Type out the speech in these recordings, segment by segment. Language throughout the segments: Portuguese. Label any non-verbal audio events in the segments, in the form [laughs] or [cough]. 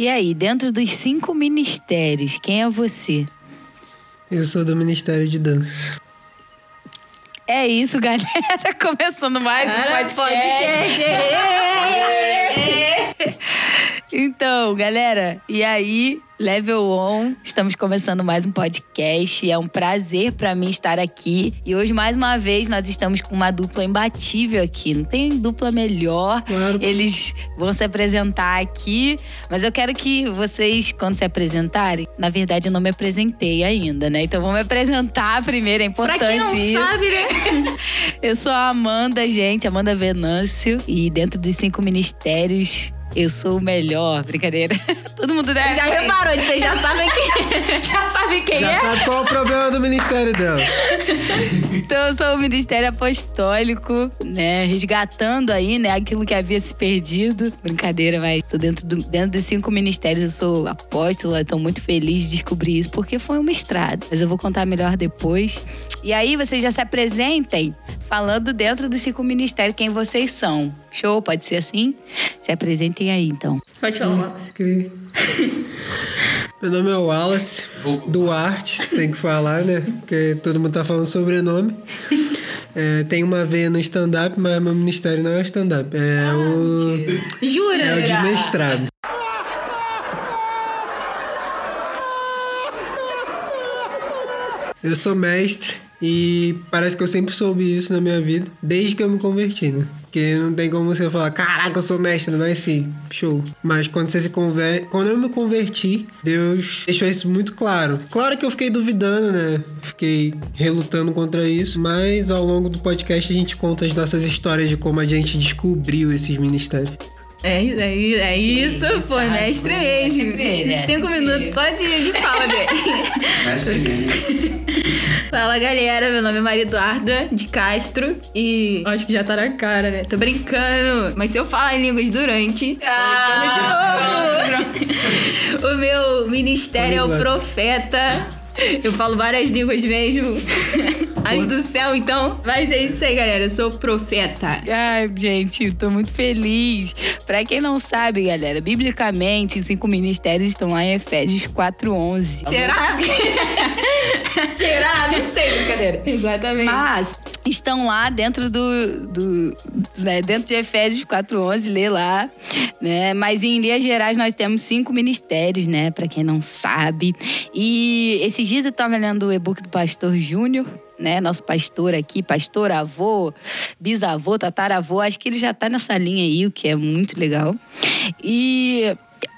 E aí, dentro dos cinco ministérios, quem é você? Eu sou do Ministério de Dança. É isso, [laughs] galera. Começando mais um podcast. podcast. Então, galera, e aí, Level On, estamos começando mais um podcast. É um prazer para mim estar aqui. E hoje, mais uma vez, nós estamos com uma dupla imbatível aqui. Não tem dupla melhor. Claro. Eles vão se apresentar aqui. Mas eu quero que vocês, quando se apresentarem, na verdade, eu não me apresentei ainda, né? Então, vou me apresentar primeiro. É importante Pra quem não isso. sabe, né? [laughs] Eu sou a Amanda, gente, Amanda Venâncio. E dentro dos cinco ministérios, eu sou o melhor. Brincadeira. [laughs] Todo mundo deve. Já reparou, vocês já sabem quem [laughs] Já sabe quem Já é? sabe qual é o problema do ministério dela. Então eu sou o Ministério Apostólico, né? Resgatando aí, né? Aquilo que havia se perdido. Brincadeira, mas tô dentro, do, dentro dos cinco ministérios. Eu sou apóstola, tô muito feliz de descobrir isso, porque foi uma estrada. Mas eu vou contar melhor depois. E aí vocês já se apresentem falando dentro dos cinco ministérios quem vocês são. Show? Pode ser assim? Se apresentem aí, então. Pode falar. Cri. [laughs] Meu nome é Wallace Duarte, tem que falar, né? Porque todo mundo tá falando sobrenome. É, tem uma veia no stand-up, mas meu ministério não é stand-up. É o. Jura? É o de mestrado. Eu sou mestre e parece que eu sempre soube isso na minha vida, desde que eu me converti, né? Porque não tem como você falar, caraca, eu sou mestre, não é assim, show. Mas quando você se converte, quando eu me converti, Deus deixou isso muito claro. Claro que eu fiquei duvidando, né? Fiquei relutando contra isso, mas ao longo do podcast a gente conta as nossas histórias de como a gente descobriu esses ministérios. É, é, é isso, pô, mestre mesmo. Mestre é. Cinco minutos só de, de fala dele. [laughs] Fala galera, meu nome é Maria Eduarda de Castro e acho que já tá na cara, né? Tô brincando, mas se eu falar em línguas durante, tô brincando de novo. [laughs] o meu ministério é o profeta. Eu falo várias línguas mesmo. As do céu, então. Mas é isso aí, galera. Eu sou profeta. Ai, gente, eu tô muito feliz. Pra quem não sabe, galera, biblicamente, os cinco ministérios estão lá em Efésios 4.11. Será? [laughs] Será? Não sei, brincadeira. Exatamente. Mas estão lá dentro do, do né, dentro de Efésios 4:11, lê lá, né? Mas em linhas gerais nós temos cinco ministérios, né, Pra quem não sabe. E esses dias eu tava lendo o e-book do pastor Júnior, né, nosso pastor aqui, pastor avô, bisavô, tataravô, acho que ele já tá nessa linha aí, o que é muito legal. E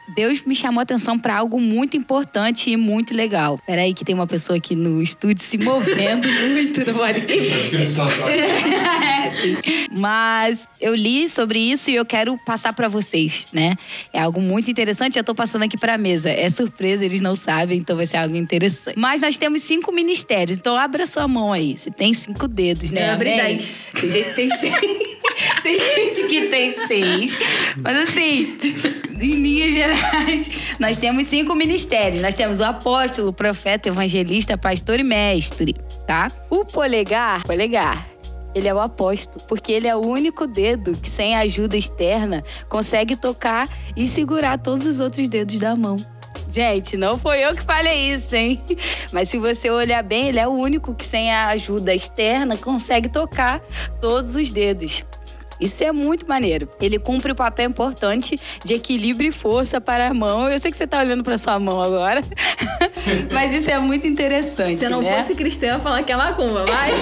Deus me chamou a atenção para algo muito importante e muito legal. Peraí que tem uma pessoa aqui no estúdio se movendo [laughs] muito no podcast. É, sim. Mas eu li sobre isso e eu quero passar para vocês, né? É algo muito interessante. Eu tô passando aqui para mesa. É surpresa, eles não sabem, então vai ser algo interessante. Mas nós temos cinco ministérios, então abra sua mão aí. Você tem cinco dedos, né? Abri Amém? dez. Tem gente que tem seis. [laughs] [laughs] Tem gente que tem seis. Mas assim, em linhas gerais, nós temos cinco ministérios. Nós temos o apóstolo, o profeta, evangelista, pastor e mestre, tá? O polegar, polegar, ele é o apóstolo, porque ele é o único dedo que, sem ajuda externa, consegue tocar e segurar todos os outros dedos da mão. Gente, não foi eu que falei isso, hein? Mas se você olhar bem, ele é o único que, sem a ajuda externa, consegue tocar todos os dedos. Isso é muito maneiro. Ele cumpre o papel importante de equilíbrio e força para a mão. Eu sei que você tá olhando para sua mão agora, [laughs] mas isso é muito interessante. Se eu não né? fosse cristã, eu ia falar que é macumba, mas.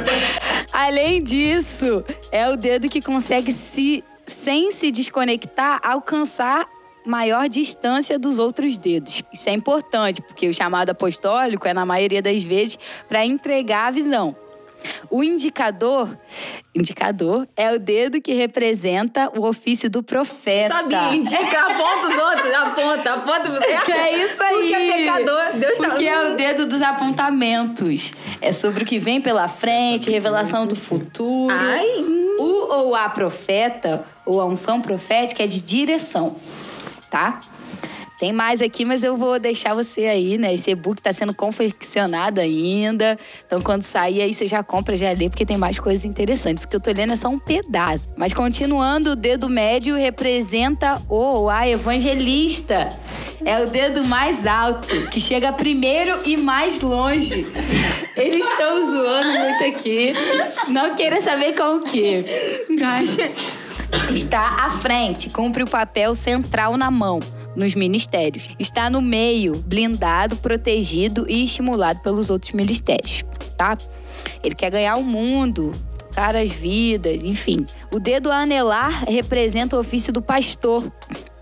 [laughs] Além disso, é o dedo que consegue se, sem se desconectar, alcançar maior distância dos outros dedos. Isso é importante, porque o chamado apostólico é, na maioria das vezes, para entregar a visão. O indicador, indicador é o dedo que representa o ofício do profeta. Sabia, indica, aponta os outros, aponta, aponta você. É isso aí. Porque é pecador, Deus tá- Porque é o dedo dos apontamentos. É sobre o que vem pela frente, revelação do futuro. Ai. O ou a profeta, ou a unção profética, é de direção, tá? Tem mais aqui, mas eu vou deixar você aí, né? Esse e-book tá sendo confeccionado ainda. Então, quando sair aí, você já compra, já lê, porque tem mais coisas interessantes. O que eu tô lendo é só um pedaço. Mas continuando, o dedo médio representa o a evangelista. É o dedo mais alto, que chega primeiro e mais longe. Eles estão zoando muito aqui. Não queira saber com o quê. Mas está à frente, cumpre o papel central na mão nos ministérios. Está no meio, blindado, protegido e estimulado pelos outros ministérios, tá? Ele quer ganhar o mundo, tocar as vidas, enfim. O dedo anelar representa o ofício do pastor,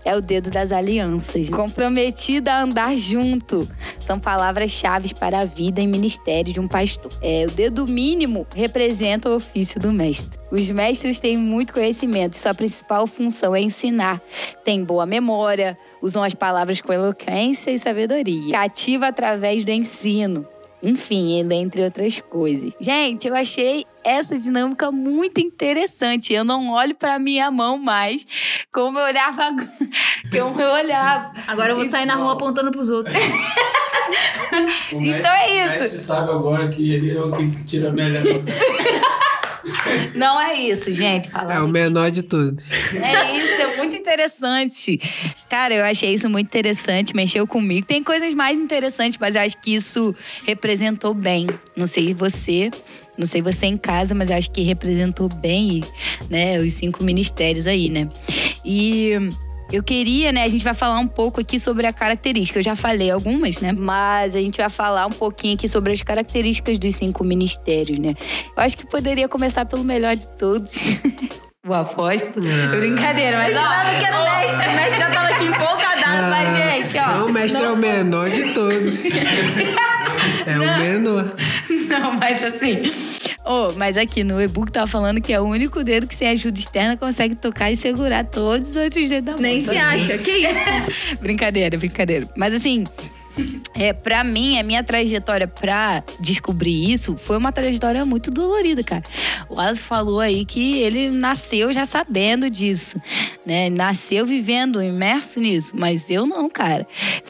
é o dedo das alianças. Comprometida a andar junto. São palavras-chave para a vida e ministério de um pastor. É, o dedo mínimo representa o ofício do mestre. Os mestres têm muito conhecimento, sua principal função é ensinar. Tem boa memória, usam as palavras com eloquência e sabedoria. Cativa através do ensino. Enfim, entre outras coisas. Gente, eu achei essa dinâmica muito interessante. Eu não olho para minha mão mais como eu olhava, [laughs] como eu olhava. Agora eu vou sair na rua apontando pros outros. [laughs] O Então mestre- é isso. O mestre sabe agora que ele é o que tira melhor. [laughs] [laughs] Não é isso, gente. É o menor de todos. É isso, é muito interessante. Cara, eu achei isso muito interessante, mexeu comigo. Tem coisas mais interessantes, mas eu acho que isso representou bem. Não sei você, não sei você em casa, mas eu acho que representou bem, né, os cinco ministérios aí, né? E eu queria, né, a gente vai falar um pouco aqui sobre a característica. Eu já falei algumas, né? Mas a gente vai falar um pouquinho aqui sobre as características dos cinco ministérios, né? Eu acho que poderia começar pelo melhor de todos. [laughs] O apóstolo. Brincadeira, mas Eu jurava que era o mestre. O mestre já tava aqui empolgadado. mas, gente, ó. Não, o mestre é o menor de todos. [laughs] É o menor. Não, mas assim. Oh, mas aqui no e-book tava falando que é o único dedo que sem ajuda externa consegue tocar e segurar todos os outros dedos da mão. Nem se acha. Que isso? [laughs] brincadeira, brincadeira. Mas assim. É, pra mim, a minha trajetória pra descobrir isso foi uma trajetória muito dolorida, cara. O Asa falou aí que ele nasceu já sabendo disso, né? Nasceu vivendo, imerso nisso. Mas eu não, cara.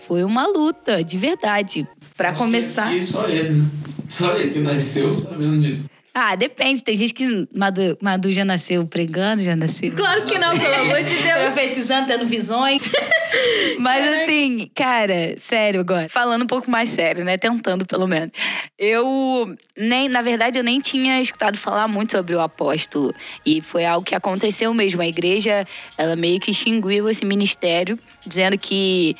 Foi uma luta, de verdade. Pra começar. E só ele, né? Só ele que nasceu sabendo disso. Ah, depende. Tem gente que Madu, Madu já nasceu pregando, já nasceu. Claro que não, pelo amor de Deus. Profetizando, tendo visões. [laughs] Mas assim, cara, sério agora. Falando um pouco mais sério, né? Tentando, pelo menos. Eu nem, na verdade, eu nem tinha escutado falar muito sobre o apóstolo. E foi algo que aconteceu mesmo. A igreja, ela meio que extinguiu esse ministério, dizendo que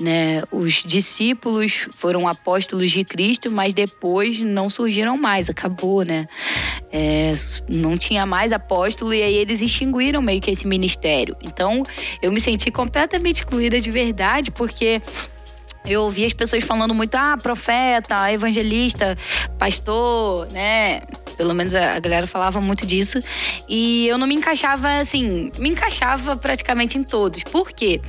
né, os discípulos foram apóstolos de Cristo, mas depois não surgiram mais, acabou, né? É, não tinha mais apóstolo e aí eles extinguiram meio que esse ministério. Então eu me senti completamente excluída de verdade, porque eu ouvi as pessoas falando muito, ah, profeta, evangelista, pastor, né? Pelo menos a galera falava muito disso. E eu não me encaixava, assim, me encaixava praticamente em todos. Por quê?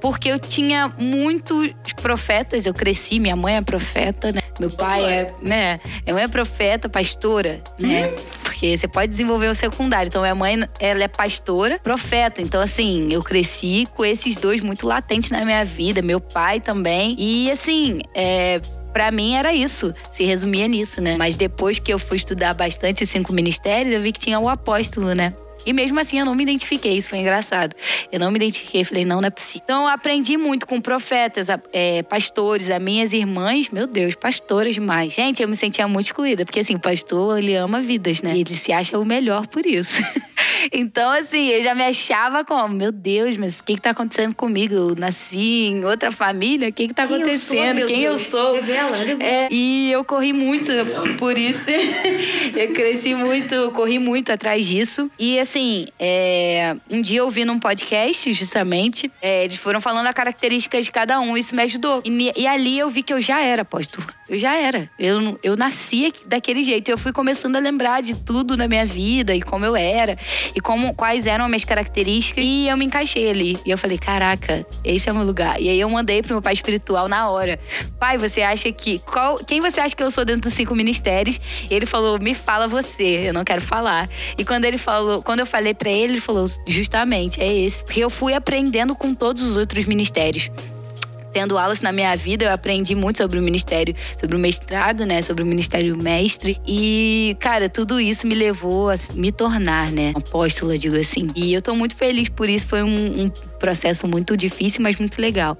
Porque eu tinha muitos profetas, eu cresci, minha mãe é profeta, né? Meu pai é, né? Minha mãe é profeta, pastora, né? Porque você pode desenvolver o secundário. Então, minha mãe, ela é pastora, profeta. Então, assim, eu cresci com esses dois muito latentes na minha vida. Meu pai também. E, assim, é, Pra mim era isso, se resumia nisso, né? Mas depois que eu fui estudar bastante os cinco ministérios, eu vi que tinha o apóstolo, né? E mesmo assim eu não me identifiquei, isso foi engraçado. Eu não me identifiquei, falei, não, não é possível. Então eu aprendi muito com profetas, é, pastores, as minhas irmãs, meu Deus, pastoras demais. Gente, eu me sentia muito excluída, porque assim, o pastor, ele ama vidas, né? E ele se acha o melhor por isso. [laughs] então, assim, eu já me achava como, meu Deus, mas o que que tá acontecendo comigo? Eu nasci em outra família, o que que tá Quem eu sou, acontecendo? Quem eu Deus? sou? Revela, revela. É, e eu corri muito por isso. [laughs] eu cresci muito, corri muito atrás disso. E assim, é, um dia eu ouvi num podcast, justamente, é, eles foram falando as características de cada um. Isso me ajudou. E, e ali eu vi que eu já era apóstolo. Eu já era. Eu, eu nasci daquele jeito. Eu fui começando a lembrar de tudo na minha vida e como eu era. E como, quais eram as minhas características. E eu me encaixei ali. E eu falei, caraca, esse é o meu lugar. E aí eu mandei pro meu pai espiritual na hora. Pai, você acha que. Qual, quem você acha que eu sou dentro dos cinco ministérios? E ele falou, me fala você, eu não quero falar. E quando ele falou, quando eu falei pra ele, ele falou, justamente, é esse. Porque eu fui aprendendo com todos os outros ministérios. tendo aulas na minha vida, eu aprendi muito sobre o ministério, sobre o mestrado, né? Sobre o ministério mestre. E, cara, tudo isso me levou a me tornar, né? Apóstola, digo assim. E eu tô muito feliz por isso. Foi um, um processo muito difícil, mas muito legal.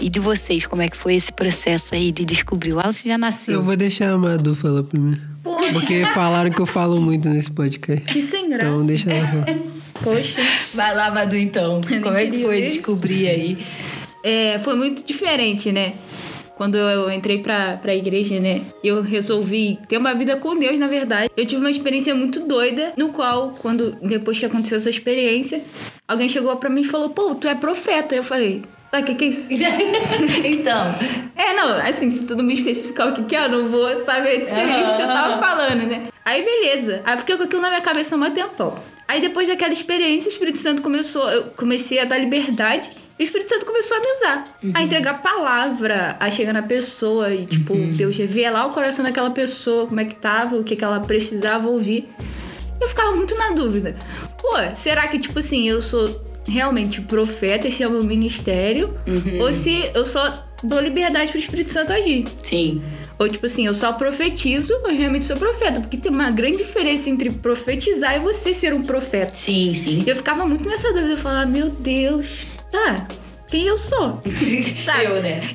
E de vocês, como é que foi esse processo aí de descobrir? O Wallace já nasceu. Eu vou deixar a Madu falar primeiro. Poxa, Porque falaram que eu falo muito nesse podcast. que sem graça. Então deixa ela [laughs] falar. Poxa. Vai lá, Madu, então. nem Como é que foi ver. descobrir aí? É, foi muito diferente, né? Quando eu entrei pra, pra igreja, né? Eu resolvi ter uma vida com Deus, na verdade. Eu tive uma experiência muito doida, no qual, quando depois que aconteceu essa experiência, alguém chegou pra mim e falou: Pô, tu é profeta. Eu falei: Tá, o que, que é isso? [laughs] então, É, não, assim, se tu não me especificar o que, que é, eu não vou saber de ser Aham, que você tava falando, né? Aí, beleza. Aí eu fiquei com aquilo na minha cabeça há um tempão. Aí, depois daquela experiência, o Espírito Santo começou, eu comecei a dar liberdade. E o Espírito Santo começou a me usar. A entregar palavra, a chegar na pessoa e, tipo, Deus revelar o coração daquela pessoa, como é que tava, o que, que ela precisava ouvir. Eu ficava muito na dúvida. Pô, será que, tipo assim, eu sou realmente profeta, esse é o meu ministério? Ou se eu só dou liberdade pro Espírito Santo agir? sim. Ou, tipo assim, eu só profetizo, eu realmente sou profeta. Porque tem uma grande diferença entre profetizar e você ser um profeta. Sim, sim. E eu ficava muito nessa dúvida. Eu falava, meu Deus, tá, quem eu sou? [laughs] Sabe? Eu, né? [laughs]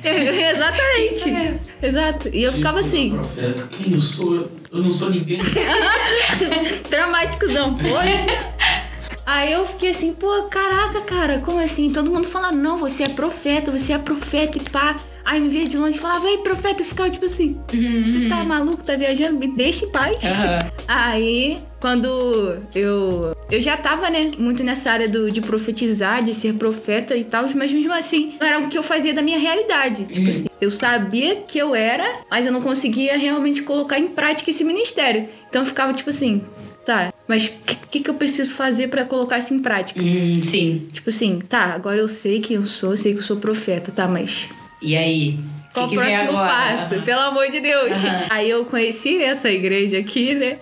Exatamente. Exato. E eu ficava assim, Profeta, quem eu sou? Eu não sou ninguém. [laughs] dramáticozão, poxa. Aí eu fiquei assim, pô, caraca, cara, como assim? Todo mundo falando, não, você é profeta, você é profeta e pá. Aí me via de longe e falava, ei, profeta, eu ficava tipo assim, você tá maluco, tá viajando? Me deixa em paz. Aham. [laughs] Aí, quando eu. Eu já tava, né, muito nessa área do, de profetizar, de ser profeta e tal, mas mesmo assim, não era o que eu fazia da minha realidade. Tipo assim, eu sabia que eu era, mas eu não conseguia realmente colocar em prática esse ministério. Então eu ficava tipo assim, tá, mas o que, que, eu preciso fazer pra colocar isso em prática? Hum, sim. Tipo assim, tá, agora eu sei que eu sou, sei que eu sou profeta, tá, mas E aí? qual o próximo passo? Aham. Pelo amor de Deus. Aham. Aí eu conheci essa igreja aqui, né?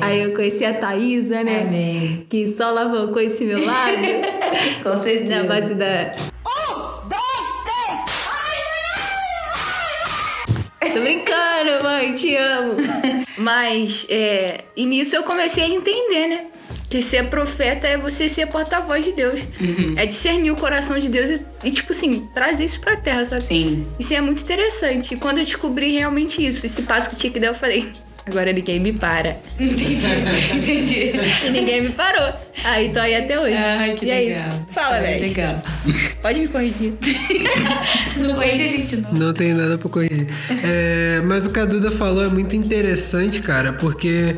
Aí eu conheci a Thaísa, né? Amém. Que só alavancou esse meu lado. [laughs] Com certeza. na base da. Tô brincando, mãe, te amo. Mas, é, e nisso eu comecei a entender, né? Que ser profeta é você ser porta-voz de Deus. É discernir o coração de Deus e, e, tipo assim, trazer isso pra terra, sabe? Sim. Isso é muito interessante. E quando eu descobri realmente isso, esse passo que eu tinha que dar, eu falei. Agora ninguém me para. [laughs] Entendi. Entendi. [laughs] E ninguém me parou. Aí tô aí até hoje. Ai, que e legal. é isso. Fala, velho. Legal. Pode me corrigir. [laughs] Não conhece a gente, não. Não tem nada pra corrigir. É, mas o que a Duda falou é muito interessante, cara, porque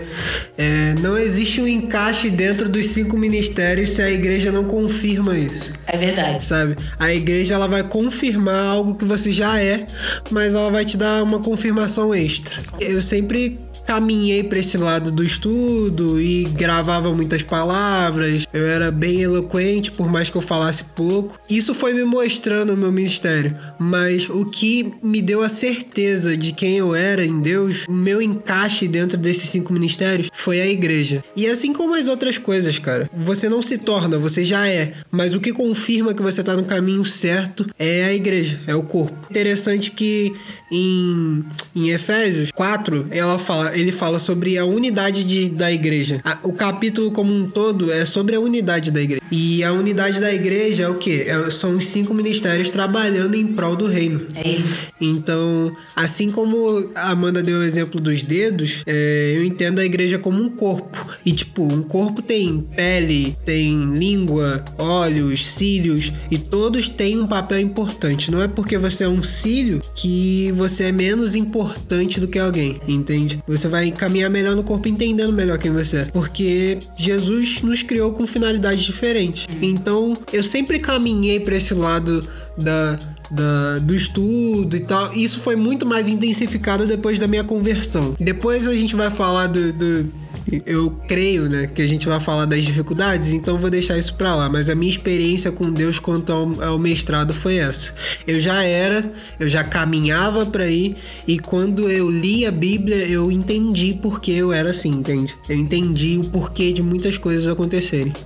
é, não existe um encaixe dentro dos cinco ministérios se a igreja não confirma isso. É verdade. Sabe? A igreja ela vai confirmar algo que você já é, mas ela vai te dar uma confirmação extra. Eu sempre caminhei para esse lado do estudo e gravava muitas palavras. Eu era bem eloquente, por mais que eu falasse pouco. Isso foi me mostrando o meu ministério, mas o que me deu a certeza de quem eu era em Deus, o meu encaixe dentro desses cinco ministérios foi a igreja. E assim como as outras coisas, cara, você não se torna, você já é, mas o que confirma que você tá no caminho certo é a igreja, é o corpo. Interessante que em, em Efésios 4, ela fala, ele fala sobre a unidade de, da igreja. A- o capítulo como um todo é sobre a unidade da igreja. E a unidade da igreja é o quê? É- são os cinco ministérios trabalhando em prol do reino. É isso. Então, assim como a Amanda deu o exemplo dos dedos, é, eu entendo a igreja como um corpo. E, tipo, um corpo tem pele, tem língua, olhos, cílios, e todos têm um papel importante. Não é porque você é um cílio que você é menos importante do que alguém, entende? Você vai caminhar melhor no corpo entendendo melhor quem você é. Porque Jesus nos criou com finalidades diferentes. Então, eu sempre caminhei para esse lado da, da- do estudo e tal. Isso foi muito mais intensificado depois da minha conversão. Depois a gente vai falar do, do- Eu creio, né, que a gente vai falar das dificuldades, então vou deixar isso pra lá. Mas a minha experiência com Deus quanto ao, ao mestrado foi essa. Eu já era, eu já caminhava pra ir, e quando eu li a Bíblia, eu entendi por que eu era assim, entende? Eu entendi o porquê de muitas coisas acontecerem. [laughs]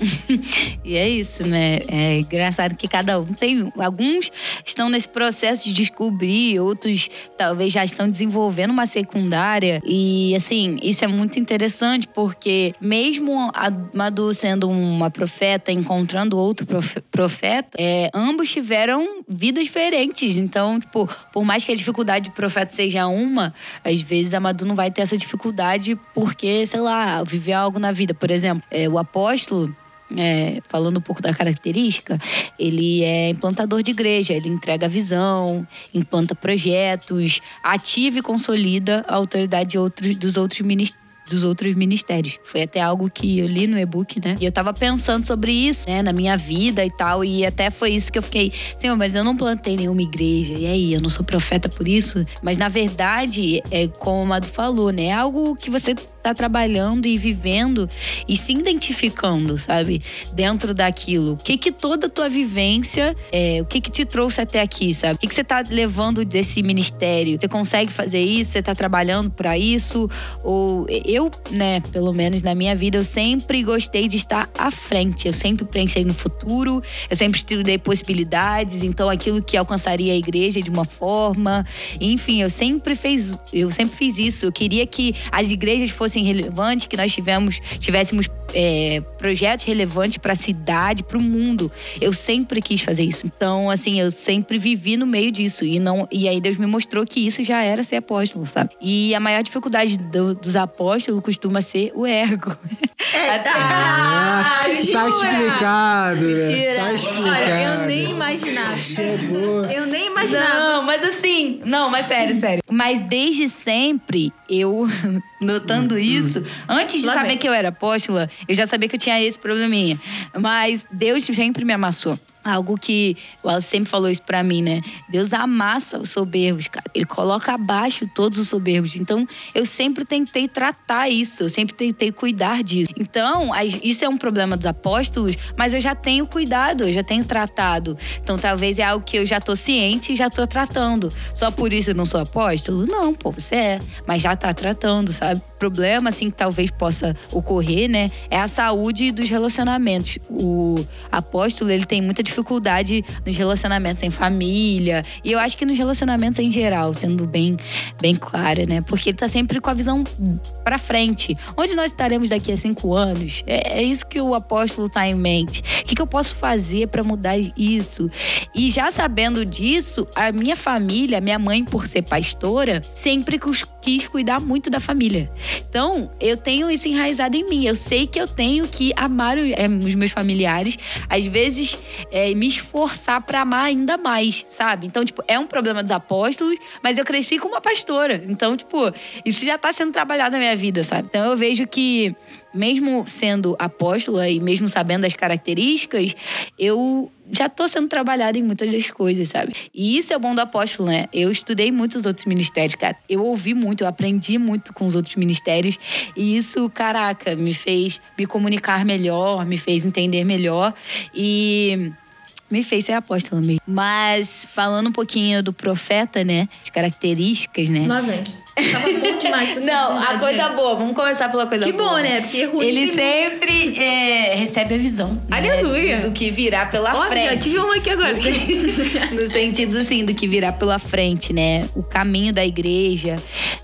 E é isso, né? É engraçado que cada um tem. Alguns estão nesse processo de descobrir, outros talvez já estão desenvolvendo uma secundária. E, assim, isso é muito interessante porque, mesmo a Madu sendo uma profeta, encontrando outro profe- profeta, é, ambos tiveram vidas diferentes. Então, tipo, por mais que a dificuldade de profeta seja uma, às vezes a Madu não vai ter essa dificuldade porque, sei lá, viveu algo na vida. Por exemplo, é, o apóstolo. É, falando um pouco da característica, ele é implantador de igreja, ele entrega visão, implanta projetos, ativa e consolida a autoridade de outros, dos outros ministérios dos outros ministérios. Foi até algo que eu li no e-book, né? E eu tava pensando sobre isso, né, na minha vida e tal, e até foi isso que eu fiquei, Senhor, mas eu não plantei nenhuma igreja. E aí, eu não sou profeta por isso? Mas na verdade, é como o Amado falou, né? É algo que você tá trabalhando e vivendo e se identificando, sabe? Dentro daquilo. O que que toda a tua vivência, é, o que que te trouxe até aqui, sabe? O que que você tá levando desse ministério? Você consegue fazer isso? Você tá trabalhando para isso? Ou eu, né, pelo menos na minha vida, eu sempre gostei de estar à frente. Eu sempre pensei no futuro, eu sempre estudei possibilidades, então aquilo que alcançaria a igreja de uma forma. Enfim, eu sempre fiz, eu sempre fiz isso. Eu queria que as igrejas fossem relevantes, que nós tivemos, tivéssemos é, projetos relevantes para a cidade, para o mundo. Eu sempre quis fazer isso. Então, assim, eu sempre vivi no meio disso e não e aí Deus me mostrou que isso já era ser apóstolo, sabe? E a maior dificuldade do- dos apóstolos costuma ser o ego. [laughs] Até- Ah, tá explicado, né? Mentira. Tá explicado. Olha, eu nem imaginava. Chegou. Eu nem imaginava. Não, mas assim, não, mas sério, sério. Mas desde sempre, eu, notando isso, antes de Lá saber vem. que eu era apóstola, eu já sabia que eu tinha esse probleminha. Mas Deus sempre me amassou. Algo que o Wallace sempre falou isso pra mim, né? Deus amassa os soberbos, cara. Ele coloca abaixo todos os soberbos. Então, eu sempre tentei tratar isso, eu sempre tentei cuidar disso. Então, isso é um problema dos apóstolos, mas eu já tenho cuidado, eu já tenho tratado. Então, talvez é algo que eu já tô ciente e já tô tratando. Só por isso eu não sou apóstolo? Não, pô, você é. Mas já tá tratando, sabe? Problema, assim, que talvez possa ocorrer, né? É a saúde dos relacionamentos. O apóstolo, ele tem muita dificuldade nos relacionamentos em família. E eu acho que nos relacionamentos em geral, sendo bem, bem clara, né? Porque ele tá sempre com a visão pra frente. Onde nós estaremos daqui a cinco anos? É, é isso que o apóstolo tá em mente. O que, que eu posso fazer pra mudar isso? E já sabendo disso, a minha família, minha mãe, por ser pastora, sempre quis cuidar muito da família. Então, eu tenho isso enraizado em mim. Eu sei que eu tenho que amar é, os meus familiares, às vezes é, me esforçar pra amar ainda mais, sabe? Então, tipo, é um problema dos apóstolos, mas eu cresci com uma pastora. Então, tipo, isso já tá sendo trabalhado na minha vida, sabe? Então, eu vejo que mesmo sendo apóstola e mesmo sabendo as características, eu já tô sendo trabalhada em muitas das coisas, sabe? E isso é bom do apóstolo, né? Eu estudei muito os outros ministérios, cara. Eu ouvi muito, eu aprendi muito com os outros ministérios. E isso, caraca, me fez me comunicar melhor, me fez entender melhor. E me fez ser apóstola mesmo. Mas falando um pouquinho do profeta, né? As características, né? Lá vem. Tava bom demais pra [laughs] Não, a coisa gente. boa. Vamos começar pela coisa Que boa. bom, né? Porque ruim Ele sempre é, recebe a visão. né, Aleluia. do que virá pela Ó, frente. já tive uma aqui agora. [laughs] no sentido assim do que virá pela frente, né? O caminho da igreja,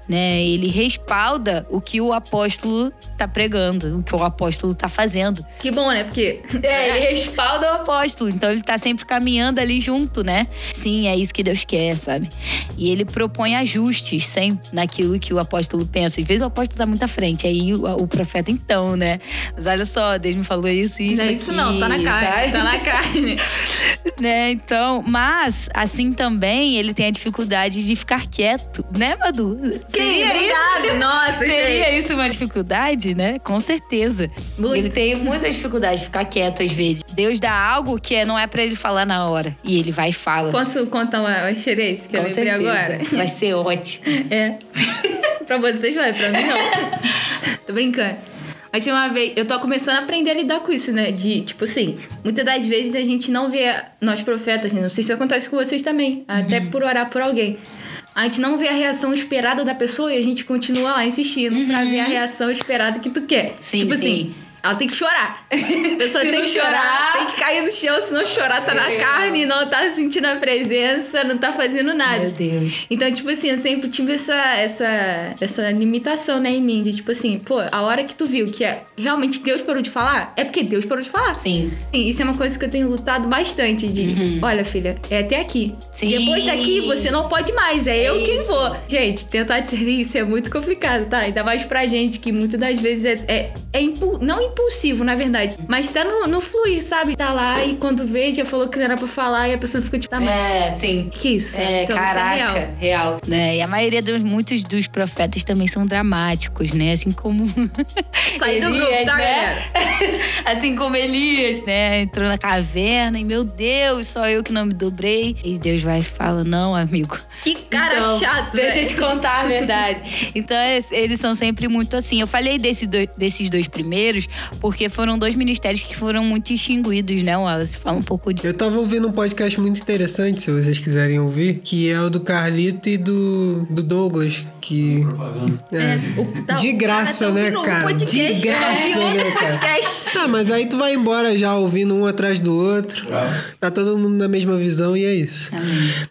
né? Ele respalda o que o apóstolo tá pregando, o que o apóstolo tá fazendo. que bom, né? Porque. [laughs] É, ele respalda o apóstolo, então ele tá sempre caminhando ali junto, né? Sim, é isso que Deus quer, sabe? E ele propõe ajustes sempre naquilo que o apóstolo pensa. Às vezes o apóstolo tá muito à frente, aí o, o profeta então, né? Mas olha só, Deus me falou isso e isso não é isso aqui, não, tá na carne. sabe? Tá na [laughs] carne. né? Então, mas assim também ele tem a dificuldade de ficar quieto, né, Madu? Quem? Seria isso? Nossa, Seria isso uma dificuldade, né? Com certeza. Muito. Ele tem muita dificuldade de ficar quieto às vezes. Deus dá algo que é- não é pra ele falar na hora. E ele vai e fala. Posso contar uma, experiência que eu Com lembrei certeza. agora? Vai ser ótimo. [laughs] É. [laughs] pra vocês vai, pra mim não. Tô brincando. Mas tinha uma vez, eu tô começando a aprender a lidar com isso, né? De, tipo assim, muitas das vezes a gente não vê nós profetas, né? não sei se acontece com vocês também, até por orar por alguém. A gente não vê a reação esperada da pessoa e a gente continua lá insistindo pra ver a reação esperada que tu quer. Sim, tipo sim. assim, ela tem que chorar. A pessoa tem que chorar, chorar- tem que cair no chão, se não chorar tá na carne, não tá sentindo a presença, não tá fazendo nada. Meu Deus. Então, tipo assim, eu sempre tive essa, essa, essa limitação, né, em mim. De tipo assim, pô, a hora que tu viu que é, realmente Deus parou de falar, é porque Deus parou de falar. Sim. Sim, Isso é uma coisa que eu tenho lutado bastante de, olha, filha, é até aqui. Uhum. Sim. Depois daqui você não pode mais, é, eu quem isso. vou. Gente, tentar discernir isso é muito complicado, tá? Ainda mais pra gente que muitas das vezes é, é, é impu- não impulsivo, na verdade, mas tá no, no fluir, sabe? Tá lá e quando vê, já falou que não era pra falar e a pessoa fica tipo, tá, mas É, sim. que isso? É, então, caraca, isso é real. real. Né? E a maioria dos muitos dos profetas também são dramáticos, né? Assim como [laughs] Sair do grupo, tá, né? galera? [laughs] assim como Elias, né? Entrou na caverna e meu Deus, só eu que não me dobrei. E Deus vai e fala: "Não, amigo, Que cara Então, chato, Deixa eu te contar a verdade. Então, es- eles são sempre muito assim. Eu falei desse dois- desses dois primeiros, porque foram dois ministérios que foram muito extinguidos, né, Wallace? Fala um pouco de. Eu tava ouvindo um podcast muito interessante, se vocês quiserem ouvir, que é o do Carlito e do, do Douglas, que... Propaganda. É. O- tá, De graça, tá né, um cara? podcast, De graça, e outro né, cara? podcast. Ah, mas aí tu vai embora já ouvindo um atrás do outro. Tá todo mundo na mesma visão e é isso.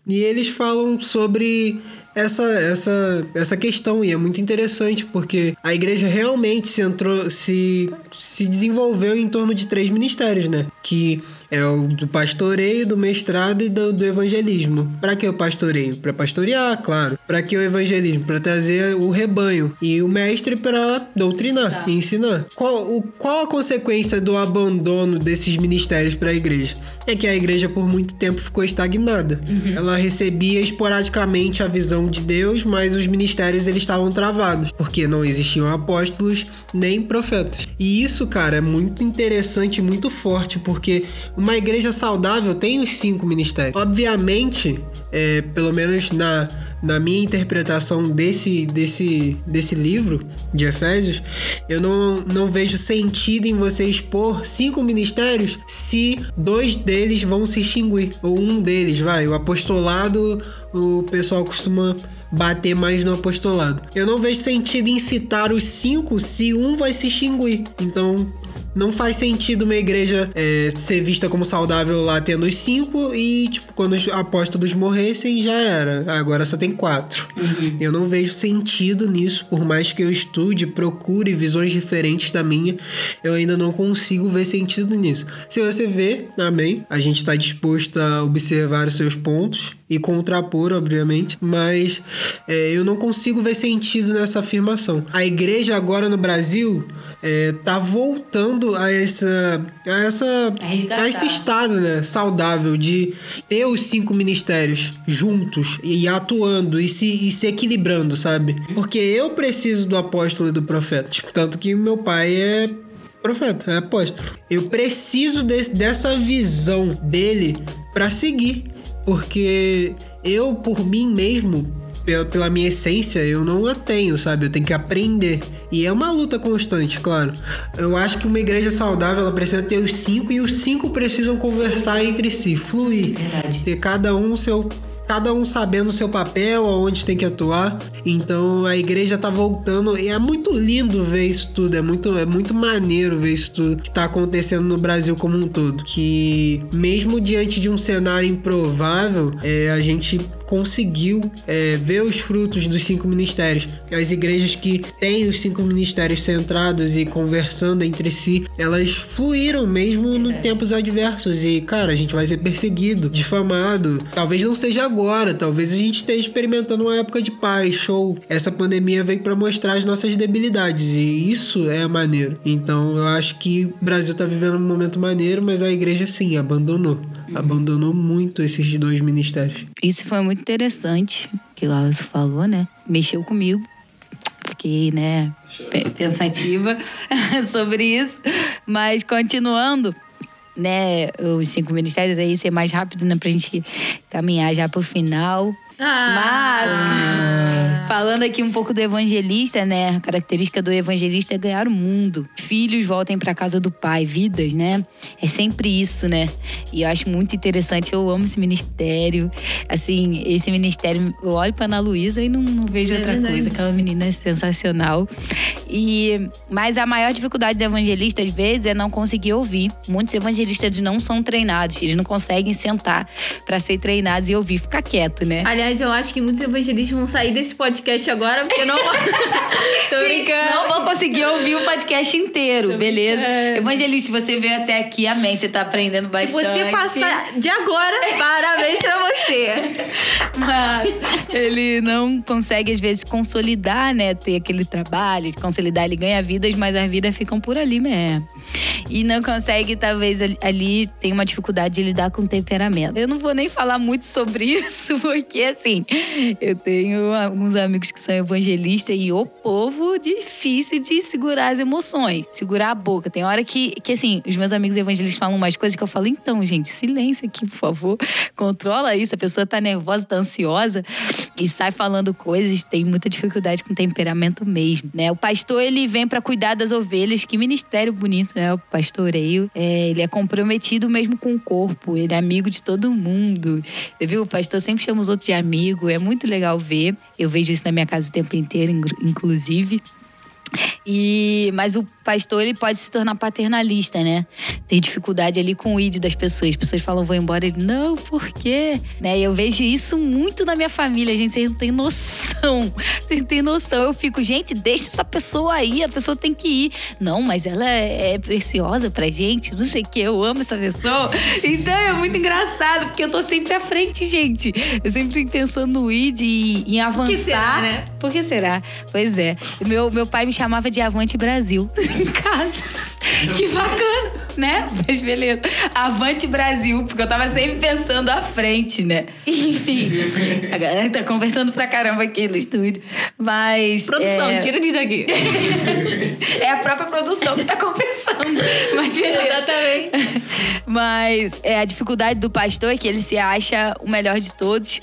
E eles falam sobre essa, essa, essa questão e é muito interessante porque a igreja realmente se entrou, se, se desenvolveu em torno de três ministérios, né? Que é o do pastoreio, do mestrado e do, do evangelismo. Para que o pastoreio? Para pastorear, claro. Para que o evangelismo? Para trazer o rebanho. E o mestre para doutrinar e ensinar. Qual, o, qual a consequência do abandono desses ministérios para a igreja? É que a igreja por muito tempo ficou estagnada. Ela recebia esporadicamente a visão de Deus, mas os ministérios eles estavam travados, porque não existiam apóstolos nem profetas. E isso, cara, é muito interessante, e muito forte, porque uma igreja saudável tem os cinco ministérios. Obviamente, é, pelo menos na, na minha interpretação desse, desse, desse livro de Efésios, eu não, não vejo sentido em você expor cinco ministérios se dois deles vão se extinguir. Ou um deles, vai. O apostolado, o pessoal costuma bater mais no apostolado. Eu não vejo sentido em citar os cinco se um vai se extinguir. Então, não faz sentido uma igreja é, ser vista como saudável lá tendo os cinco e, tipo, quando os apóstolos morressem, já era. Agora só tem quatro. Eu não vejo sentido nisso, por mais que eu estude, procure visões diferentes da minha, eu ainda não consigo ver sentido nisso. Se você vê, amém, a gente está disposto a observar os seus pontos e contrapor, obviamente, mas é, eu não consigo ver sentido nessa afirmação. A igreja agora no Brasil é, tá voltando a essa a essa A resgatar. a esse estado, né, saudável de ter os cinco ministérios juntos e atuando e se, e se equilibrando, sabe? Porque eu preciso do apóstolo e do profeta, tipo, tanto que meu pai é profeta, é apóstolo. Eu preciso desse- dessa visão dele pra seguir, porque eu por mim mesmo pela, minha essência, eu não a tenho, sabe? Eu tenho que aprender. E é uma luta constante, claro. Eu acho que uma igreja saudável, ela precisa ter os cinco e os cinco precisam conversar entre si, fluir. Verdade. Ter cada um seu. Cada um sabendo o seu papel, aonde tem que atuar. Então a igreja tá voltando. E é muito lindo ver isso tudo. É muito, é muito maneiro ver isso tudo que tá acontecendo no Brasil como um todo. Que mesmo diante de um cenário improvável, é, a gente conseguiu é, ver os frutos dos cinco ministérios. As igrejas que têm os cinco ministérios centrados e conversando entre si, elas fluíram mesmo no tempos adversos. E, cara, a gente vai ser perseguido, difamado. Talvez não seja agora, talvez a gente esteja experimentando uma época de paz, show. Essa pandemia veio para mostrar as nossas debilidades e isso é maneiro. Então, eu acho que o Brasil tá vivendo um momento maneiro, mas a igreja sim abandonou. Abandonou muito esses dois ministérios. Isso foi muito interessante que o Wallace falou, né? Mexeu comigo. Fiquei, né, pe- pensativa [laughs] sobre isso. Mas continuando, né, os cinco ministérios aí, ser mais rápido, né, pra gente caminhar já pro final. Ah. Falando aqui um pouco do evangelista, né? A característica do evangelista é ganhar o mundo. Filhos voltem para casa do pai, vidas, né? É sempre isso, né? E eu acho muito interessante. Eu amo esse ministério. Assim, esse ministério, eu olho para Ana Luísa e não, não vejo É outra verdade. coisa. Aquela menina é sensacional. E mas a maior dificuldade do evangelista às vezes é não conseguir ouvir. Muitos evangelistas não são treinados, eles não conseguem sentar para ser treinados e ouvir, ficar quieto, né? Aliás, eu acho que muitos evangelistas vão sair desse podcast agora porque não. [laughs] Tô brincando. Não vou conseguir ouvir o podcast inteiro, beleza? brincando. Evangelista, se você veio até aqui, amém. Você tá aprendendo Se bastante. você passar de agora, [laughs] parabéns pra você. Mas ele não consegue, às vezes, consolidar, né? Ter aquele trabalho, consolidar, ele ganha vidas, mas as vidas ficam por ali mesmo. E não consegue, talvez, ali- tem uma dificuldade de lidar com o temperamento. Eu não vou nem falar muito sobre isso, [laughs] porque assim, eu tenho alguns amigos que são evangelistas e o povo difícil de segurar as emoções, segurar a boca. Tem hora que, que assim, os meus amigos evangelistas falam umas coisas que eu falo, então, gente, silêncio aqui, por favor. Controla isso. A pessoa tá nervosa, tá ansiosa e sai falando coisas, tem muita dificuldade com temperamento mesmo, né? O pastor, ele vem para cuidar das ovelhas. Que ministério bonito, né? O pastoreio. É, ele é comprometido mesmo com o corpo. Ele é amigo de todo mundo. Você viu? O pastor sempre chama os outros de amigo. É muito legal ver. Eu vejo isso na minha casa o tempo inteiro, inclu- inclusive. E, mas o pastor ele pode se tornar paternalista, né? Ter dificuldade ali com o id das pessoas. As pessoas falam, vou embora. Ele, não, por quê? Né? E eu vejo isso muito na minha família, gente. Vocês não têm noção. [laughs] Vocês não têm noção. Eu fico, gente, deixa essa pessoa aí, a pessoa tem que ir. Não, mas ela é preciosa pra gente, não sei o quê. Eu amo essa pessoa. Então é muito engraçado, porque eu tô sempre à frente, gente. Eu sempre pensando no id e em avançar. que será, né? Por que será? Pois é. Meu, meu pai me chamava de Avante Brasil [laughs] em casa. Que bacana, né? Mas beleza. Avante Brasil, porque eu tava sempre pensando à frente, né? Enfim. A galera tá conversando pra caramba aqui no estúdio. Mas. Produção, é, tira disso aqui. [laughs] É a própria produção que tá conversando. Mas beleza. Exatamente. Mas é, a dificuldade do pastor é que ele se acha o melhor de todos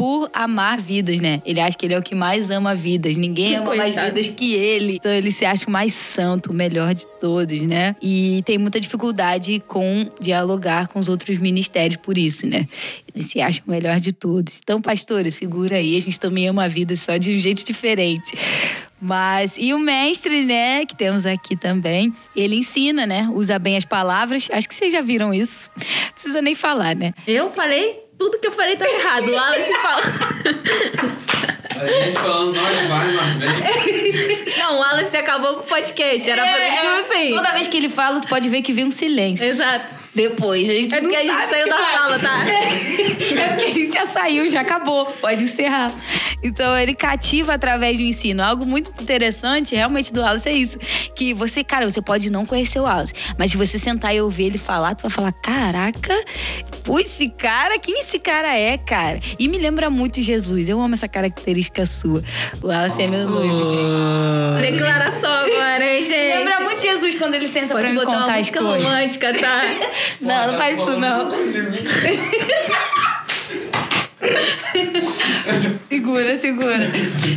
por amar vidas, né? Ele acha que ele é o que mais ama vidas. Ninguém ama mais Coitado. vidas que ele. Então ele se acha o mais santo, o melhor de todos, né? E tem muita dificuldade com dialogar com os outros ministérios por isso, né? Ele se acha o melhor de todos. Então, pastora, segura aí. A gente também ama a vida só de um jeito diferente. Mas, e o mestre, né, que temos aqui também, ele ensina, né? Usa bem as palavras. Acho que vocês já viram isso. Não precisa nem falar, né? Eu falei, tudo que eu falei tá errado. O Wallace fala. A gente falando, nós vai, nós vem. Não, o Wallace acabou com o podcast. Era pra tipo assim. Toda vez que ele fala, tu pode ver que vem um silêncio. Exato. Depois, a gente É porque a gente saiu da vai. sala, tá? É porque a gente já saiu, já acabou. Pode encerrar. Então, ele cativa através do ensino. Algo muito interessante, realmente, do Wallace é isso. Que você, cara, você pode não conhecer o Wallace, mas se você sentar e ouvir ele falar, tu vai falar: caraca, pô, esse cara, quem esse cara é, cara? E me lembra muito Jesus. Eu amo essa característica sua. O Wallace é meu noivo, gente. Ah, Declaração agora, hein, gente? Lembra muito Jesus quando ele senta Pode pra me botar contar uma as música coisas. romântica, tá? [laughs] Não, não faz isso não. [laughs] [laughs] Segura, segura.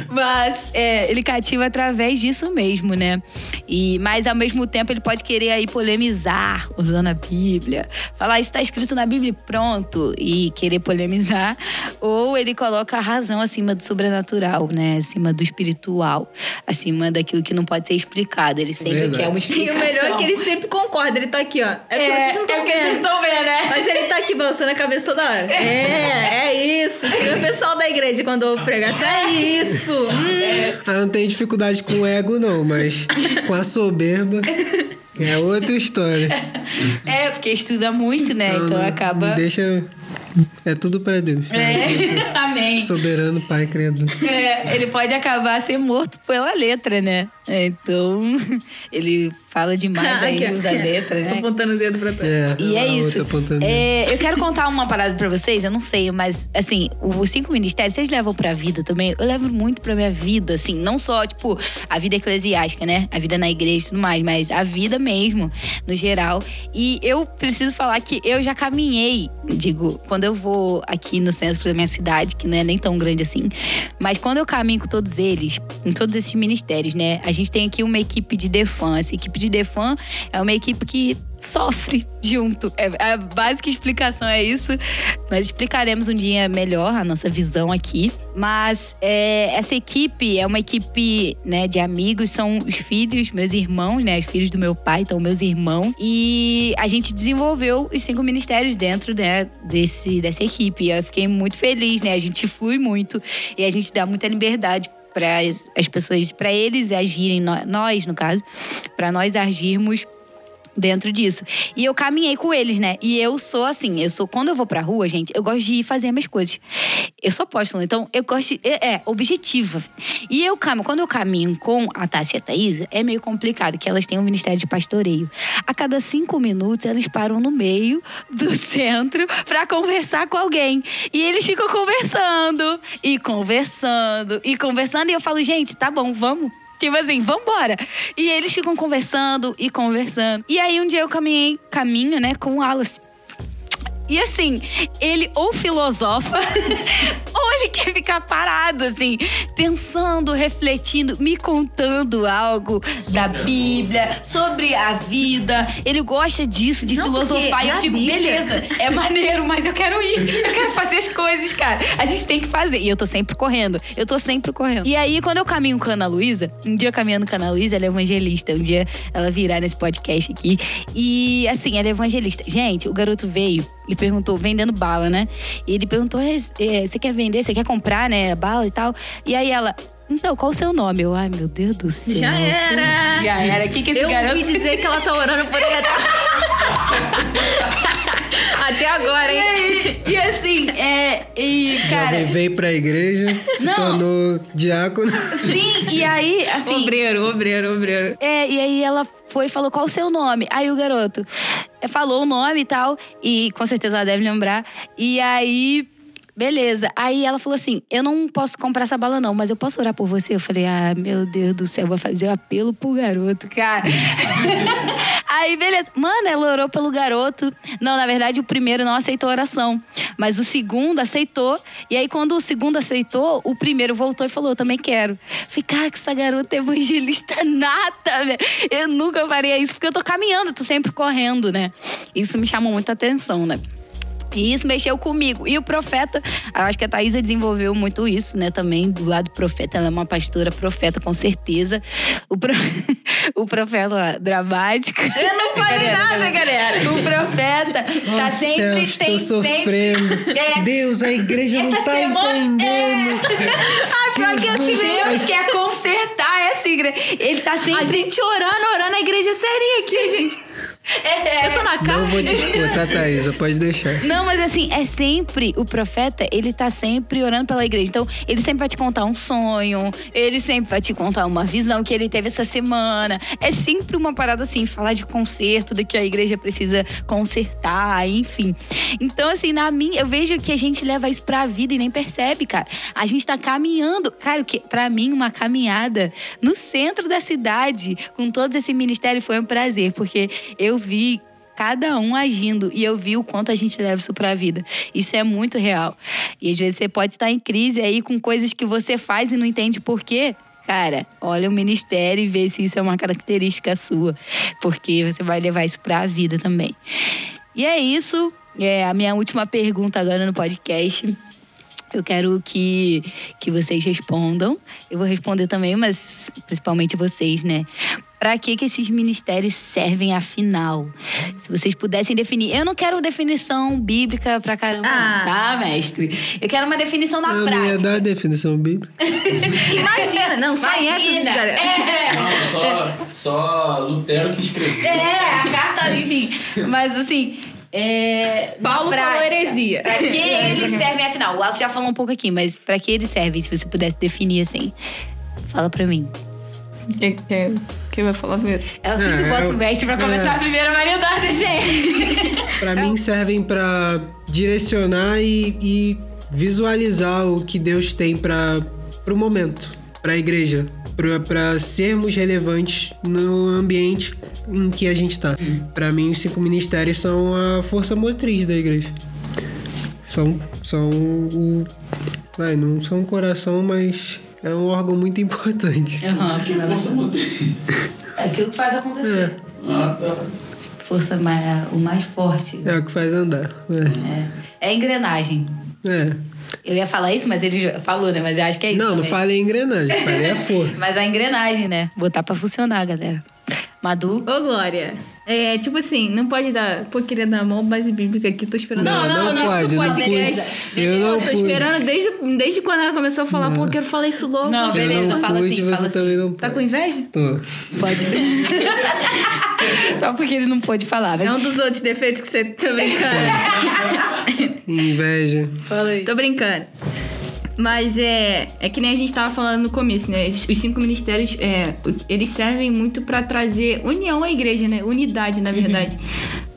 Mas é, ele cativa através disso mesmo, né? E, mas ao mesmo tempo ele pode querer aí polemizar usando a Bíblia. Falar isso está escrito na Bíblia e pronto. E querer polemizar. Ou ele coloca a razão acima do sobrenatural, né? Acima do espiritual. Acima daquilo que não pode ser explicado. Ele sempre Verdade. quer uma E explicação. o melhor é que ele sempre concorda. Ele tá aqui, ó. É porque vocês não estão vocês vendo. não estão vendo, né? Mas ele tá aqui balançando a cabeça toda hora. É, é isso. E o pessoal da igreja, quando eu pregar, assim, é isso. Hum. Ah, não tem dificuldade com o ego, não, mas com a soberba é outra história. É, porque estuda muito, né? Então, não, acaba. me Deixa. É tudo pra Deus. É, [laughs] amém. Soberano, Pai, Criador. É, ele pode acabar ser morto pela letra, né? Então, [laughs] ele fala demais aí, Aqui, ó. usa a letra, né? Apontando o dedo pra trás. É, E é isso. É, eu quero contar uma parada pra vocês, eu não sei, mas assim, os cinco ministérios, vocês levam pra vida também? Eu levo muito pra minha vida, assim, não só, tipo, a vida eclesiástica, né? A vida na igreja e tudo mais, mas a vida mesmo, no geral. E eu preciso falar que eu já caminhei, digo, quando eu vou aqui no centro da minha cidade, que não é nem tão grande assim, mas quando eu caminho com todos eles, em todos esses ministérios, né? A gente tem aqui uma equipe de defan. Essa equipe de defan é uma equipe que sofre junto. É, a básica explicação é isso. Nós explicaremos um dia melhor a nossa visão aqui. Mas é, essa equipe é uma equipe né, de amigos, são os filhos, meus irmãos, né? Os filhos do meu pai, então meus irmãos. E a gente desenvolveu os cinco ministérios dentro né, desse, dessa equipe. Eu fiquei muito feliz, né? A gente flui muito e a gente dá muita liberdade para as pessoas, para eles agirem, nós, no caso, para nós agirmos dentro disso. E eu caminhei com eles, né? E eu sou assim, eu sou quando eu vou pra rua, gente, eu gosto de ir fazer as minhas coisas. Eu sou apóstola, então eu gosto de, é, é objetiva. E eu caminho, quando eu caminho com a Tássia e a Thaisa, é meio complicado, que elas têm um ministério de pastoreio. A cada cinco minutos, elas param no meio do [laughs] centro para conversar com alguém. E eles ficam conversando, e conversando, e conversando, e eu falo, gente, tá bom, vamos Tipo assim, vambora. E eles ficam conversando e conversando. E aí um dia eu caminhei, caminho, né, com o Wallace. E assim, ele ou filosofa, [laughs] ou ele quer ficar parado, assim, pensando, refletindo, me contando algo sobre da Bíblia, sobre a vida. Ele gosta disso, de Não, filosofar. E eu fico, Bíblia... beleza, é [laughs] maneiro, mas eu quero ir. Eu quero fazer as coisas, cara. A gente tem que fazer. E eu tô sempre correndo. Eu tô sempre correndo. E aí, quando eu caminho com a Ana Luísa, um dia caminhando com a Ana Luísa, ela é evangelista. Um dia ela virá nesse podcast aqui. E assim, ela é evangelista. Gente, o garoto veio e perguntou, vendendo bala, né? E ele perguntou: é, você quer vender? Você quer comprar, né? Bala e tal. E aí ela. Então, qual o seu nome? Eu, ai, meu Deus do céu. Já era! Já era. O que, que esse Eu garoto... ouvi dizer que ela tá orando por ele [laughs] até... agora, hein? E, e assim, é. E, cara. Já veio pra igreja, se Não. tornou diácono. Sim, e aí, assim. Obreiro, obreiro, obreiro. É, e aí ela foi e falou qual o seu nome. Aí o garoto falou o nome e tal, e com certeza ela deve lembrar. E aí Beleza. Aí ela falou assim: Eu não posso comprar essa bala, não, mas eu posso orar por você? Eu falei: Ah, meu Deus do céu, vou fazer o um apelo pro garoto, cara. [laughs] Aí, beleza. Mano, ela orou pelo garoto. Não, na verdade, o primeiro não aceitou a oração. Mas o segundo aceitou. E aí, quando o segundo aceitou, o primeiro voltou e falou: Eu também quero. Falei, cara, que essa garota é evangelista nata, velho. Eu nunca faria isso, porque eu tô caminhando, tô sempre correndo, né? Isso me chamou muita atenção, né? E isso mexeu comigo. E o profeta, eu acho que a Thaisa desenvolveu muito isso, né? Também do lado do profeta. Ela é uma pastora profeta, com certeza. O, pro... [laughs] o profeta dramático. Eu não falei nada, galera. O profeta tá sempre. Céus, tem, tô sofrendo. Sempre... É. Deus, a igreja Essa não tá semana... entendendo. É. ah, pior que assim, Deus quer consertar essa igreja. Ele tá sempre. A gente orando, orando, a igreja seria aqui, gente. É. Eu tô na cara. Não vou disputar, Thaisa, pode deixar. Não, mas assim, é sempre, o profeta, ele tá sempre orando pela igreja. Então, ele sempre vai te contar um sonho, ele sempre vai te contar uma visão que ele teve essa semana. É sempre uma parada assim, falar de conserto, do que a igreja precisa consertar, enfim. Então, assim, na minha, eu vejo que a gente leva isso pra vida e nem percebe, cara. A gente tá caminhando, cara, que para mim uma caminhada no centro da cidade, com todos esse ministério foi um prazer, porque eu eu vi cada um agindo e eu vi o quanto a gente leva isso para a vida. Isso é muito real. E às vezes você pode estar em crise aí com coisas que você faz e não entende por quê. Cara, olha o ministério e vê se isso é uma característica sua, porque você vai levar isso para a vida também. E é isso. É a minha última pergunta agora no podcast. Eu quero que, que vocês respondam. Eu vou responder também, mas principalmente vocês, né? Para que, que esses ministérios servem afinal? Se vocês pudessem definir. Eu não quero definição bíblica pra caramba, ah. tá, mestre? Eu quero uma definição na eu prática. Eu ia dar a definição bíblica. [laughs] Imagina, não, só Imagina. Éfesos, galera. É. Não, só, só Lutero que escreveu. É, a carta, enfim. Mas assim. É, Paulo prática, falou heresia. Pra que eles servem afinal? O Alto já falou um pouco aqui, mas pra que eles servem? Se você pudesse definir assim, fala pra mim. Quem, quem, quem vai falar primeiro? É o sempre bota o mestre pra começar é. a primeira variedade, gente. [laughs] pra mim servem pra direcionar e, e visualizar o que Deus tem para pro momento, pra igreja, para sermos relevantes no ambiente em que a gente tá. Hum. Para mim, os cinco ministérios são a força motriz da igreja. são, são o. Vai, não são o coração, mas é um órgão muito importante. Aham, Que força motriz. [laughs] É aquilo que faz acontecer. Ah, tá. Força mais, o mais forte. É o que faz andar. É. É, é engrenagem. é. Eu ia falar isso, mas ele já falou, né? Mas eu acho que é isso. Não, não também. falei engrenagem, falei a [laughs] força. Mas a engrenagem, né? Botar pra funcionar, galera. Madu. Ô, Glória. É, tipo assim, não pode dar. Pô, queria dar mão base bíblica aqui, tô esperando. Não, não isso pode, do não podcast. pude. Eu não tô pude. esperando desde, desde quando ela começou a falar, pô, quero falar isso logo. Não, Tô beleza, eu não fala pude, assim, você fala também não Tá pode. com inveja? Tô. Pode. [laughs] Só porque ele não pôde falar. Mas... É um dos outros defeitos que você tá brincando. [laughs] Inveja. Fala aí. Tô brincando. Mas é, é que nem a gente tava falando no começo, né? Os cinco ministérios, é, eles servem muito pra trazer união à igreja, né? Unidade, na verdade.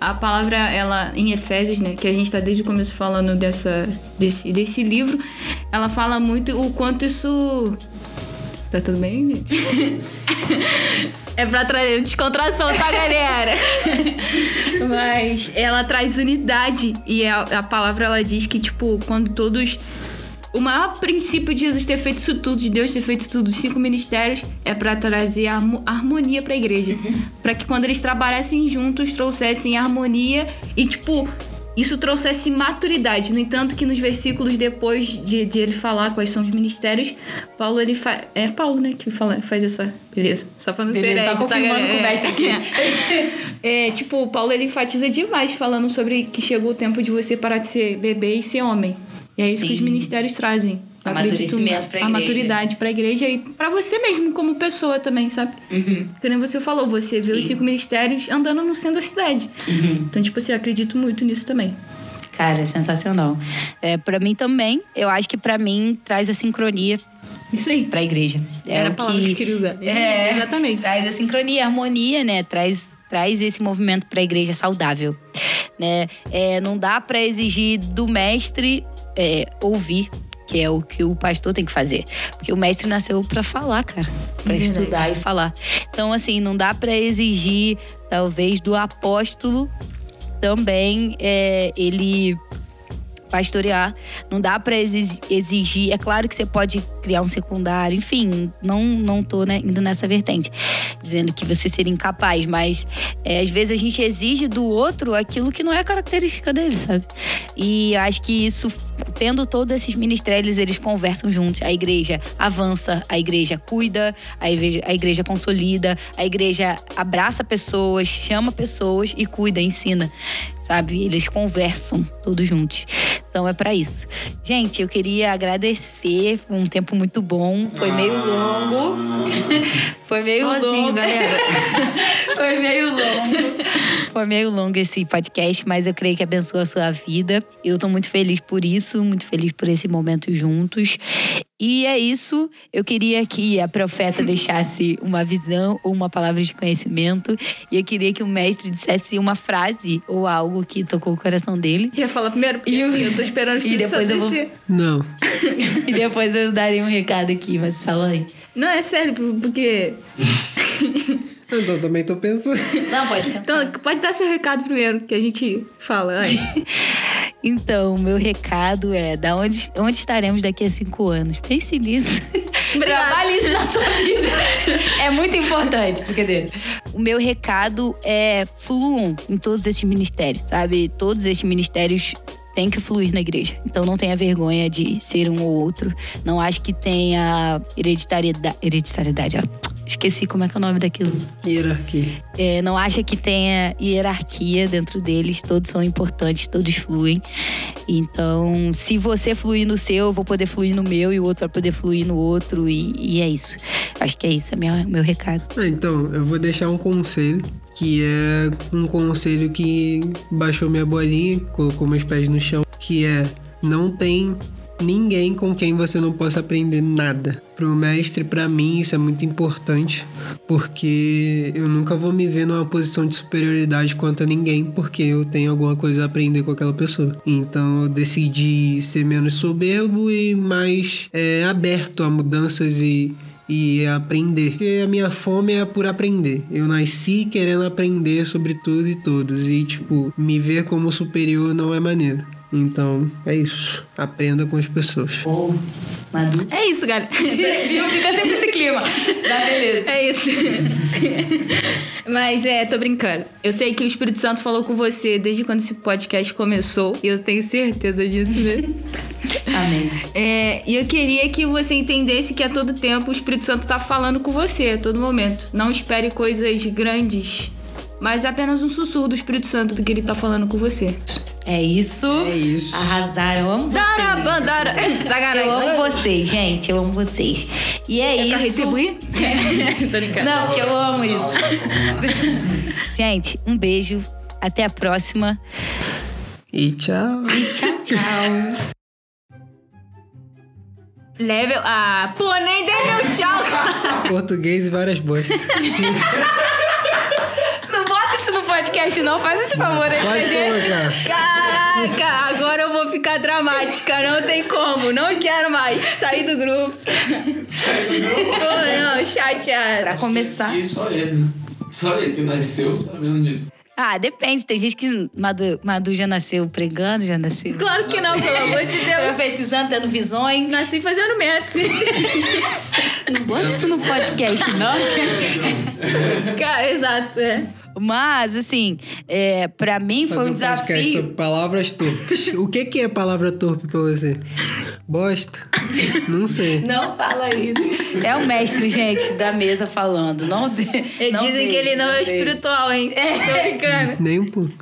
A palavra, ela, em Efésios, né? Que a gente tá desde o começo falando dessa, desse, desse livro, ela fala muito o quanto isso... Tá tudo bem, gente? [laughs] É pra trazer descontração, tá, galera? [laughs] Mas ela traz unidade. E a, a palavra, ela diz que, tipo, quando todos... O maior princípio de Jesus ter feito isso tudo, de Deus ter feito isso tudo, os cinco ministérios, é pra trazer harmo- harmonia pra igreja. [laughs] Pra que quando eles trabalhassem juntos, trouxessem harmonia e, tipo, isso trouxesse maturidade. No entanto, que nos versículos depois de, de ele falar quais são os ministérios, Paulo, ele faz. É Paulo, né, que fala, faz essa. Beleza. Só pra não Beleza, ser só tá, confirmando o mestre aqui. [laughs] É, tipo, Paulo ele enfatiza demais falando sobre que chegou o tempo de você parar de ser bebê e ser homem. E é isso que Sim. os ministérios trazem. Eu Amadurecimento pra a igreja. maturidade pra igreja e pra você mesmo como pessoa também, sabe? Uhum. Que nem você falou, você vê os cinco ministérios andando no centro da cidade. Uhum. Então, tipo assim, eu acredito muito nisso também. Cara, é sensacional. É, para mim também, eu acho que pra mim traz a sincronia Isso aí. pra igreja. É Era o a que queria usar. [laughs] É, Exatamente. Traz a sincronia, a harmonia, né? Traz, traz esse movimento pra igreja saudável. Né? É, não dá pra exigir do mestre é, ouvir, que é o que o pastor tem que fazer. Porque o mestre nasceu pra falar, cara. Pra Verdade. estudar e falar. Então, assim, não dá pra exigir, talvez, do apóstolo também é, ele pastorear. Não dá exi- exigir. É claro que você pode criar um secundário, enfim, não não tô né, indo nessa vertente, dizendo que você seria incapaz, mas é, às vezes a gente exige do outro aquilo que não é característica dele, sabe? E acho que isso, tendo todos esses ministérios, eles conversam juntos. A igreja avança, a igreja cuida, a igreja, a igreja consolida, a igreja abraça pessoas, chama pessoas e cuida, ensina sabe? Eles conversam todos juntos. Então é pra isso. Gente, eu queria agradecer. Foi um tempo muito bom. Foi meio longo. [laughs] Foi meio Sozinho, longo. galera. [laughs] Foi meio longo. Foi meio longo esse podcast, mas eu creio que abençoa a sua vida. Eu tô muito feliz por isso, muito feliz por esse momento juntos. E é isso. Eu queria que a profeta [laughs] deixasse uma visão ou uma palavra de conhecimento. E eu queria que o mestre dissesse uma frase ou algo que tocou o coração dele. Quer falar primeiro? Porque E assim, eu tô esperando o e depois eu vou-. Não. [laughs] E depois eu daria um recado aqui, mas fala aí. Não, é sério, porque. Então, também tô pensando. [laughs] Não, pode pensar. Então, pode dar seu recado primeiro, que a gente fala. [laughs] Então, meu recado é: da onde, onde estaremos daqui a cinco anos? Pense nisso. [laughs] Trabalhe isso na sua vida. É muito importante, brincadeira. O meu recado é fluam em todos esses ministérios, sabe? Todos esses ministérios têm que fluir na igreja. Então não tenha vergonha de ser um ou outro. Não acho que tenha hereditariedade. Hereditariedade, ó. Esqueci como é que é o nome daquilo. Hierarquia. É, não acha que tenha hierarquia dentro deles, todos são importantes, todos fluem. Então, se você fluir no seu, eu vou poder fluir no meu e o outro vai poder fluir no outro, e, e é isso. Acho que é isso, é minha, meu recado. Ah, então, eu vou deixar um conselho, que é um conselho que baixou minha bolinha, colocou meus pés no chão, que é não tem ninguém com quem você não possa aprender nada. Pro mestre, pra mim, isso é muito importante, porque eu nunca vou me ver numa posição de superioridade quanto a ninguém, porque eu tenho alguma coisa a aprender com aquela pessoa. Então eu decidi ser menos soberbo e mais é, aberto a mudanças e e aprender. Porque a minha fome é por aprender. Eu nasci querendo aprender sobre tudo e todos. E, tipo, me ver como superior não é maneiro. Então, é isso. Aprenda com as pessoas. Madu. É isso, galera. Viva, [laughs] fica sempre esse clima. Tá, beleza. É isso. [laughs] Mas é, tô brincando. Eu sei que o Espírito Santo falou com você desde quando esse podcast começou. E eu tenho certeza disso, né? [laughs] Amém. É, e eu queria que você entendesse que a todo tempo o Espírito Santo tá falando com você, a todo momento. Não espere coisas grandes, mas apenas um sussurro do Espírito Santo do que ele tá falando com você. É isso. É isso. Arrasaram. Eu amo vocês. Darabandara! [laughs] Sacanagem. Eu amo vocês, gente. Eu amo vocês. E é, É isso. pra retribuir? [laughs] Tô brincando. Não, porque eu amo isso. isso. [laughs] Gente, um beijo. Até a próxima. E tchau. E tchau, tchau. Level. Ah, pô, nem dei meu tchau, cara. Português e várias bostas. Não bota isso no podcast, não. Faz esse favor aí pra gente. colocar. Caraca, agora eu vou ficar dramática. Não tem como. Não quero mais sair do grupo. Sai do grupo. Não, chateada. Pra começar. E só ele, né? Só ele que nasceu sabendo disso. Ah, depende. Tem gente que Madu, Madu já nasceu pregando, já nasceu. Claro que não, pelo amor de Deus. Profetizando, tendo visões. Nasci fazendo métodos. Não bota isso no podcast, não. Cara, exato, é. Mas, assim, é, pra mim foi Fazer um um podcast desafio. sobre palavras torpes. O que, que é palavra torpe pra você? Bosta? Não sei. [laughs] Não fala isso. É o mestre, gente, da mesa falando. Não, de, não dizem que ele não é deixe. espiritual, hein? Tô brincando. Nem um pouco.